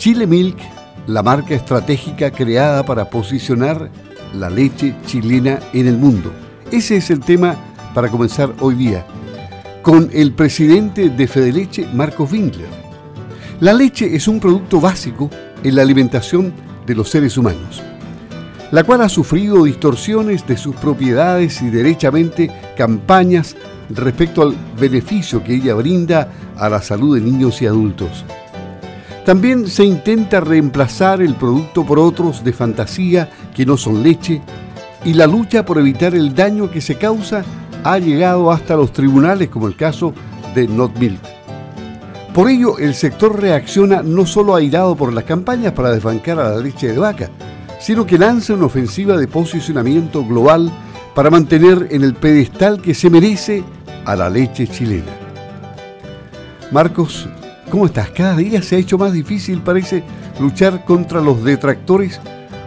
Chile Milk, la marca estratégica creada para posicionar la leche chilena en el mundo. Ese es el tema para comenzar hoy día, con el presidente de Fedeleche, Marcos Winkler. La leche es un producto básico en la alimentación de los seres humanos, la cual ha sufrido distorsiones de sus propiedades y derechamente campañas respecto al beneficio que ella brinda a la salud de niños y adultos. También se intenta reemplazar el producto por otros de fantasía que no son leche y la lucha por evitar el daño que se causa ha llegado hasta los tribunales como el caso de Not Milk. Por ello, el sector reacciona no solo airado por las campañas para desbancar a la leche de vaca, sino que lanza una ofensiva de posicionamiento global para mantener en el pedestal que se merece a la leche chilena. Marcos, ¿cómo estás? Cada día se ha hecho más difícil, parece, luchar contra los detractores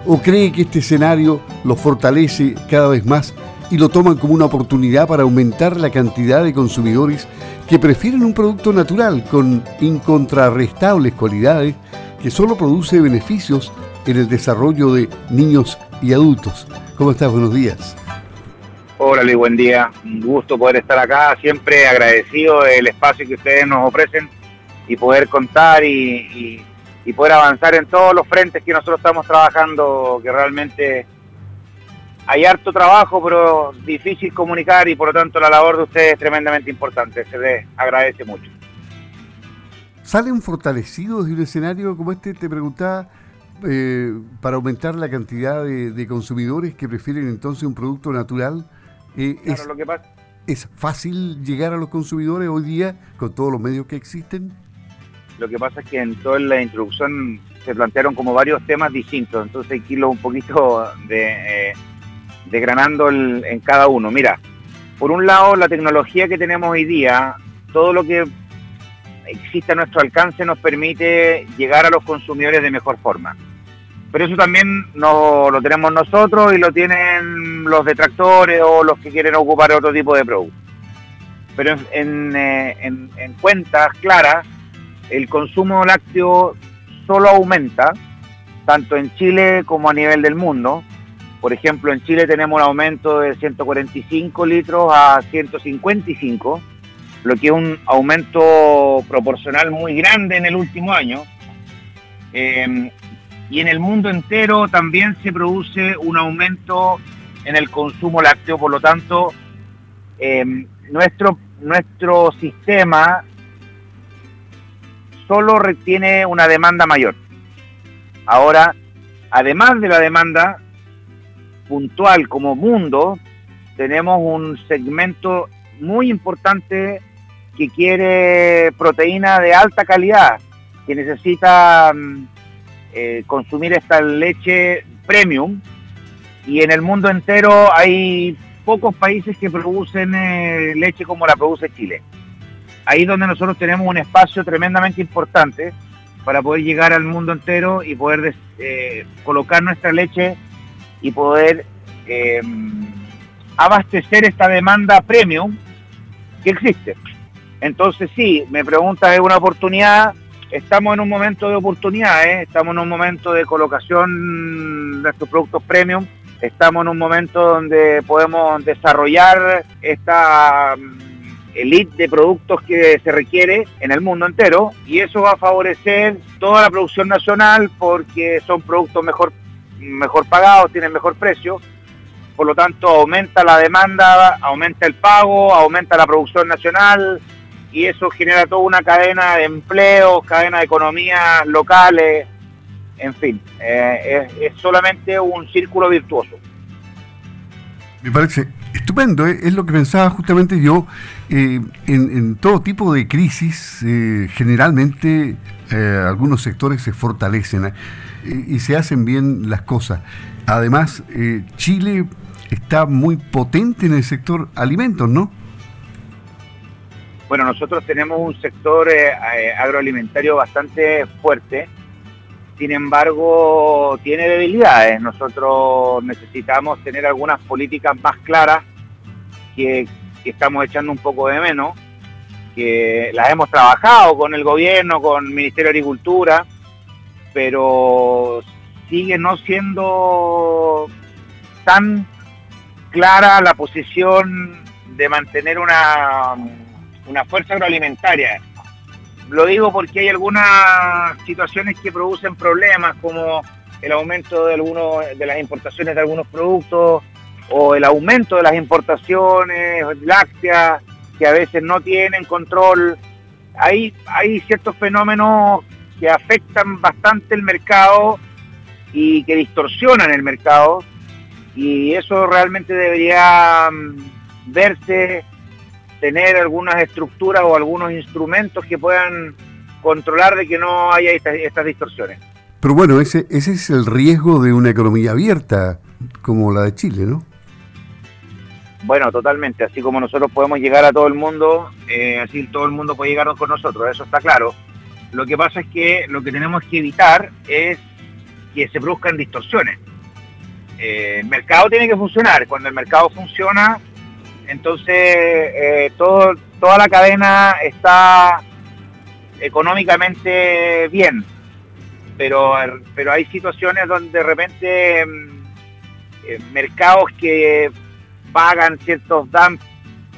o cree que este escenario lo fortalece cada vez más y lo toman como una oportunidad para aumentar la cantidad de consumidores que prefieren un producto natural con incontrarrestables cualidades que solo produce beneficios en el desarrollo de niños y adultos. ¿Cómo estás? Buenos días. Luis, buen día. Un gusto poder estar acá, siempre agradecido del espacio que ustedes nos ofrecen y poder contar y, y poder avanzar en todos los frentes que nosotros estamos trabajando, que realmente hay harto trabajo, pero difícil comunicar y por lo tanto la labor de ustedes es tremendamente importante. Se les agradece mucho. ¿Salen fortalecidos de un escenario como este? Te preguntaba, eh, para aumentar la cantidad de, consumidores que prefieren entonces un producto natural. Eh, es, lo que pasa. ¿Es fácil llegar a los consumidores hoy día con todos los medios que existen? Lo que pasa es que en toda la introducción se plantearon como varios temas distintos, entonces hay que irlo un poquito de... Eh, desgranando en cada uno. Mira, por un lado, la tecnología que tenemos hoy día, todo lo que existe a nuestro alcance nos permite llegar a los consumidores de mejor forma. Pero eso también no, lo tenemos nosotros y lo tienen los detractores o los que quieren ocupar otro tipo de producto. Pero en, eh, en, en cuentas claras, el consumo lácteo solo aumenta, tanto en Chile como a nivel del mundo, por ejemplo, en Chile tenemos un aumento de 145 litros a 155, lo que es un aumento proporcional muy grande en el último año. Eh, y en el mundo entero también se produce un aumento en el consumo lácteo, por lo tanto, eh, nuestro, nuestro sistema solo retiene una demanda mayor. Ahora, además de la demanda, puntual como mundo, tenemos un segmento muy importante que quiere proteína de alta calidad, que necesita mm, eh, consumir esta leche premium. Y en el mundo entero hay pocos países que producen eh, leche como la produce Chile. Ahí es donde nosotros tenemos un espacio tremendamente importante para poder llegar al mundo entero y poder eh, colocar nuestra leche y poder em, abastecer esta demanda premium que existe. Entonces sí, me pregunta, ¿es una oportunidad? Estamos en un momento de oportunidad, ¿eh? estamos en un momento de colocación de estos productos premium, estamos en un momento donde podemos desarrollar esta elite de productos que se requiere en el mundo entero y eso va a favorecer toda la producción nacional porque son productos mejor mejor pagados, tienen mejor precio, por lo tanto aumenta la demanda, aumenta el pago, aumenta la producción nacional y eso genera toda una cadena de empleos, cadena de economías locales, en fin, eh, es, solamente un círculo virtuoso. Me parece estupendo, ¿eh? es lo que pensaba justamente yo. Eh, en, todo tipo de crisis, generalmente algunos sectores se fortalecen y se hacen bien las cosas. Además, eh, Chile está muy potente en el sector alimentos, ¿no? Bueno, nosotros tenemos un sector eh, eh, agroalimentario bastante fuerte, sin embargo, tiene debilidades. Nosotros necesitamos tener algunas políticas más claras que, estamos echando un poco de menos, que las hemos trabajado con el gobierno, con el Ministerio de Agricultura, pero sigue no siendo tan clara la posición de mantener una, una fuerza agroalimentaria. Lo digo porque hay algunas situaciones que producen problemas, como el aumento de, algunos, de las importaciones de algunos productos o el aumento de las importaciones lácteas que a veces no tienen control. Hay, hay ciertos fenómenos que afectan bastante el mercado y que distorsionan el mercado y eso realmente debería mm, verse, tener algunas estructuras o algunos instrumentos que puedan controlar de que no haya estas, distorsiones. Pero bueno, ese, ese es el riesgo de una economía abierta como la de Chile, ¿no? Bueno, totalmente. Así como nosotros podemos llegar a todo el mundo, eh, así todo el mundo puede llegar con nosotros, eso está claro. Lo que pasa es que lo que tenemos que evitar es que se produzcan distorsiones. Eh, el mercado tiene que funcionar. Cuando el mercado funciona, entonces eh, toda la cadena está económicamente bien. Pero, pero hay situaciones donde de repente mm, mercados que pagan ciertos dumps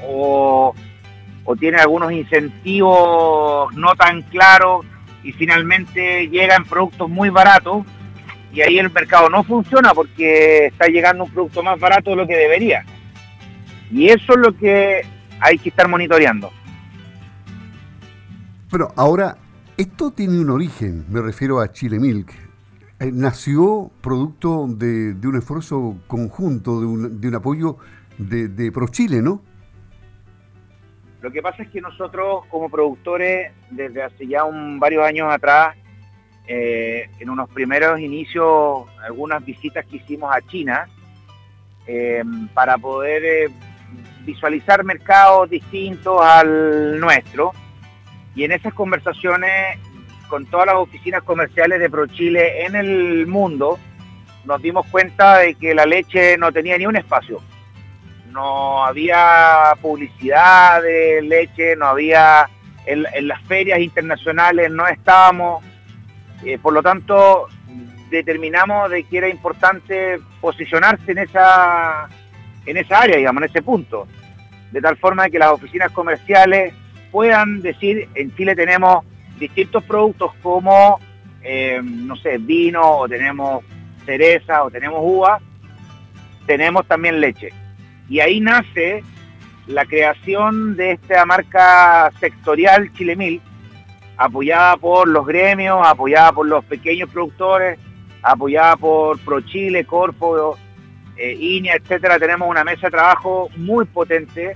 o, o tienen algunos incentivos no tan claros y finalmente llegan productos muy baratos y ahí el mercado no funciona porque está llegando un producto más barato de lo que debería. Y eso es lo que hay que estar monitoreando. Pero ahora, esto tiene un origen, me refiero a Chile Milk. Eh, nació producto de, un esfuerzo conjunto, de un, de un apoyo de, de ProChile, ¿no? Lo que pasa es que nosotros como productores, desde hace ya un, varios años atrás, eh, en unos primeros inicios, algunas visitas que hicimos a China, eh, para poder visualizar mercados distintos al nuestro. Y en esas conversaciones con todas las oficinas comerciales de ProChile en el mundo, nos dimos cuenta de que la leche no tenía ni un espacio no había publicidad de leche, no había en, las ferias internacionales, no estábamos, eh, por lo tanto determinamos de que era importante posicionarse en esa, en esa área, digamos, en ese punto, de tal forma que las oficinas comerciales puedan decir, en Chile tenemos distintos productos como, eh, no sé, vino, o tenemos cereza, o tenemos uva, tenemos también leche. Y ahí nace la creación de esta marca sectorial Chile Mil, apoyada por los gremios, apoyada por los pequeños productores, apoyada por ProChile, Corpo, eh, INEA, etcétera. Tenemos una mesa de trabajo muy potente,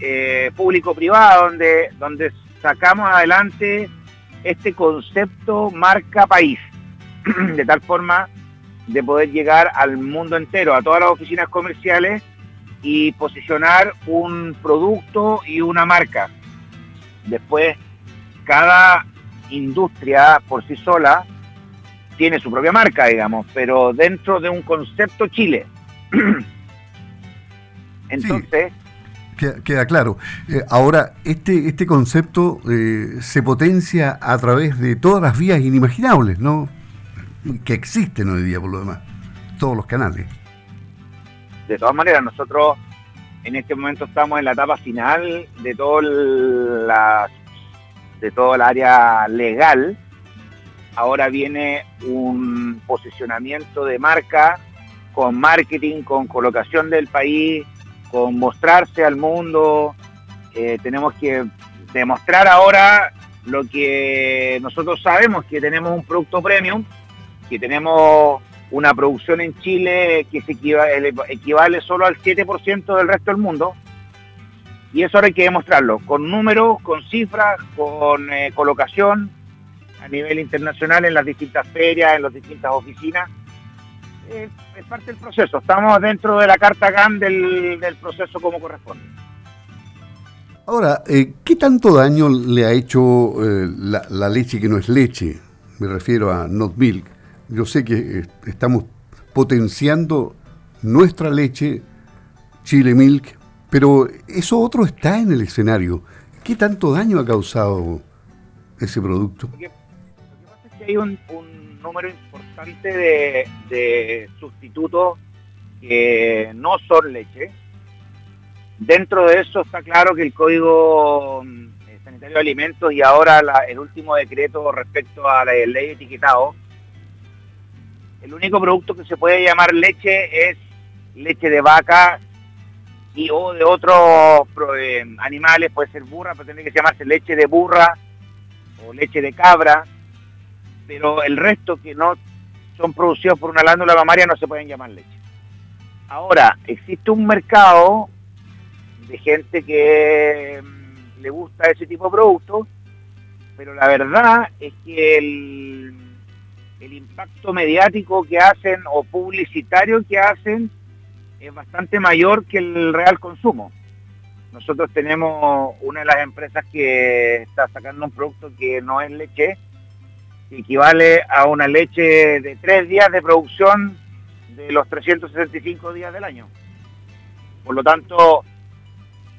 eh, público-privada, donde, donde sacamos adelante este concepto marca país, de tal forma de poder llegar al mundo entero, a todas las oficinas comerciales y posicionar un producto y una marca. Después, cada industria por sí sola tiene su propia marca, digamos, pero dentro de un concepto Chile. Entonces... queda, claro. Eh, ahora, este, este concepto eh, se potencia a través de todas las vías inimaginables, ¿no? Que existen hoy día, por lo demás. Todos los canales de todas maneras, nosotros en este momento estamos en la etapa final de todo la, de todo el área legal. Ahora viene un posicionamiento de marca con marketing, con colocación del país, con mostrarse al mundo. Eh, tenemos que demostrar ahora lo que nosotros sabemos, que tenemos un producto premium, que tenemos una producción en Chile que se equivale, solo al 7% del resto del mundo. Y eso ahora hay que demostrarlo, con números, con cifras, con eh, colocación a nivel internacional en las distintas ferias, en las distintas oficinas. es parte del proceso, estamos dentro de la carta GAN del, proceso como corresponde. Ahora, eh, ¿qué tanto daño le ha hecho eh, la, la, leche que no es leche? Me refiero a not milk yo sé que eh, estamos potenciando nuestra leche, Chile Milk, pero eso otro está en el escenario. ¿Qué tanto daño ha causado ese producto? Hay un, número importante de, de sustitutos que no son leche. Dentro de eso está claro que el Código mm, Sanitario de Alimentos y ahora el último decreto respecto a la ley de etiquetado, el único producto que se puede llamar leche es leche de vaca y o de otros eh, animales, puede ser burra, pero tiene que llamarse leche de burra o leche de cabra, pero el resto que no son producidos por una glándula mamaria no se pueden llamar leche. Ahora, existe un mercado de gente que mm, le gusta ese tipo de productos, pero la verdad es que el, el impacto mediático que hacen o publicitario que hacen es bastante mayor que el real consumo. Nosotros tenemos una de las empresas que está sacando un producto que no es leche, equivale a una leche de tres días de producción de los 365 días del año. Por lo tanto,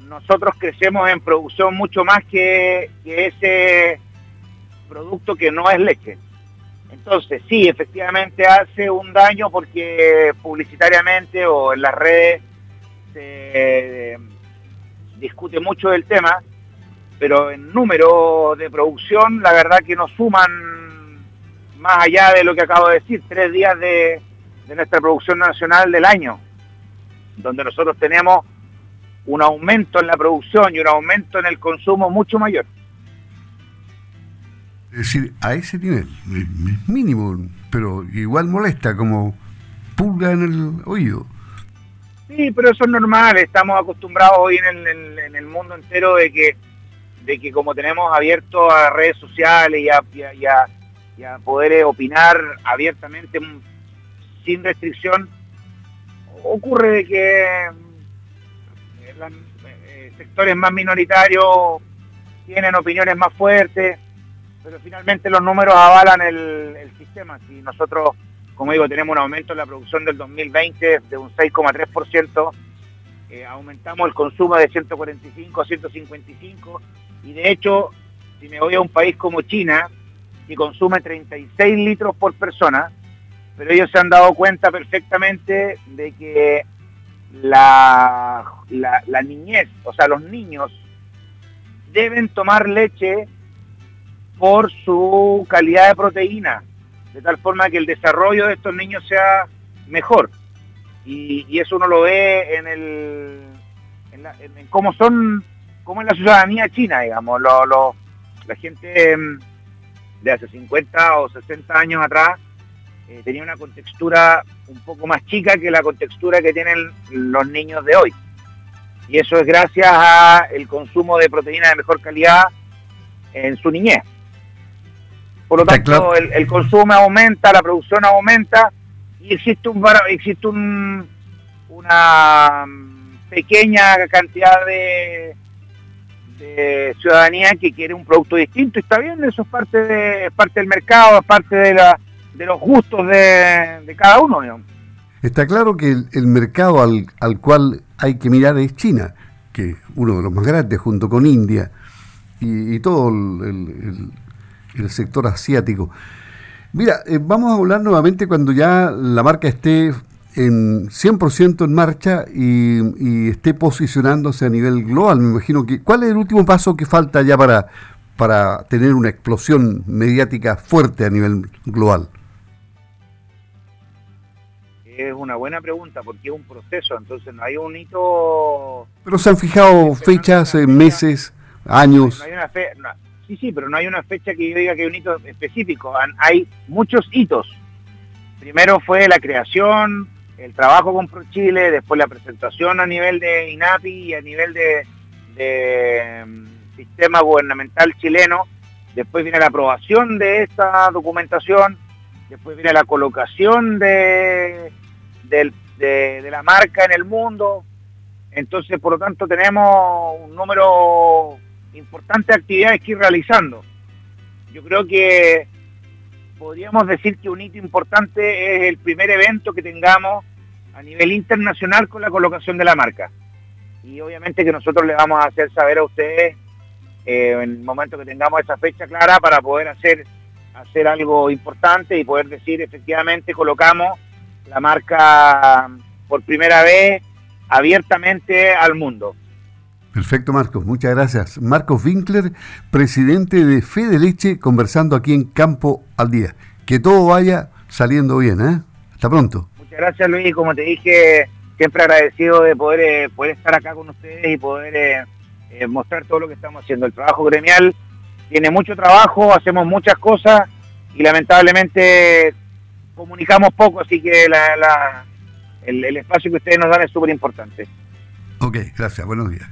nosotros crecemos en producción mucho más que, ese producto que no es leche. Entonces, sí, efectivamente hace un daño porque publicitariamente o en las redes se discute mucho del tema, pero en número de producción, la verdad que nos suman más allá de lo que acabo de decir, tres días de, de nuestra producción nacional del año, donde nosotros tenemos un aumento en la producción y un aumento en el consumo mucho mayor. Es decir, a ese nivel, mínimo, pero igual molesta, como pulga en el oído. Sí, pero eso es normal, estamos acostumbrados hoy en el, en el mundo entero de que, de que como tenemos abierto a redes sociales y a, y a, y a, poder opinar abiertamente sin restricción, ocurre de que los eh, sectores más minoritarios tienen opiniones más fuertes pero finalmente los números avalan el, sistema. Si nosotros, como digo, tenemos un aumento en la producción del 2020 de un 6,3%, eh, aumentamos el consumo de 145 a 155 y de hecho, si me voy a un país como China, que consume 36 litros por persona, pero ellos se han dado cuenta perfectamente de que la, la, la niñez, o sea, los niños deben tomar leche por su calidad de proteína, de tal forma que el desarrollo de estos niños sea mejor. Y, eso uno lo ve en el en, cómo son, cómo es la ciudadanía china, digamos, lo, la gente mm, de hace 50 o 60 años atrás eh, tenía una contextura un poco más chica que la contextura que tienen los niños de hoy. Y eso es gracias a el consumo de proteína de mejor calidad en su niñez. Por lo tanto, el, consumo aumenta, la producción aumenta y existe un existe un, una pequeña cantidad de, de ciudadanía que quiere un producto distinto y está bien, eso es parte de parte del mercado, es parte de la de los gustos de, cada uno. Está claro que el, mercado al, al, cual hay que mirar es China, que es uno de los más grandes junto con India y, todo el, el sector asiático. Mira, eh, vamos a hablar nuevamente cuando ya la marca esté en 100% en marcha y, esté posicionándose a nivel global. Me imagino que, ¿cuál es el último paso que falta ya para, para tener una explosión mediática fuerte a nivel global? Es una buena pregunta porque es un proceso, entonces no hay un hito... Pero se han fijado fechas, meses, años. No hay una fe, Sí, sí, pero no hay una fecha que yo diga que hay un hito específico. Hay muchos hitos. Primero fue la creación, el trabajo con ProChile, después la presentación a nivel de INAPI y a nivel de, mm, sistema gubernamental chileno. Después viene la aprobación de esta documentación. Después viene la colocación de, de la marca en el mundo. Entonces, por lo tanto, tenemos un número importantes actividades que ir realizando. Yo creo que podríamos decir que un hito importante es el primer evento que tengamos a nivel internacional con la colocación de la marca. Y obviamente que nosotros le vamos a hacer saber a ustedes eh, en el momento que tengamos esa fecha clara para poder hacer hacer algo importante y poder decir efectivamente colocamos la marca por primera vez abiertamente al mundo. Perfecto, Marcos. Muchas gracias. Marcos Winkler, presidente de Fede Leche, conversando aquí en Campo al Día. Que todo vaya saliendo bien, ¿eh? Hasta pronto. Muchas gracias, Luis. Como te dije, siempre agradecido de poder, eh, poder estar acá con ustedes y poder eh, eh, mostrar todo lo que estamos haciendo. El trabajo gremial tiene mucho trabajo, hacemos muchas cosas y lamentablemente comunicamos poco, así que el espacio que ustedes nos dan es súper importante. Ok, gracias. Buenos días.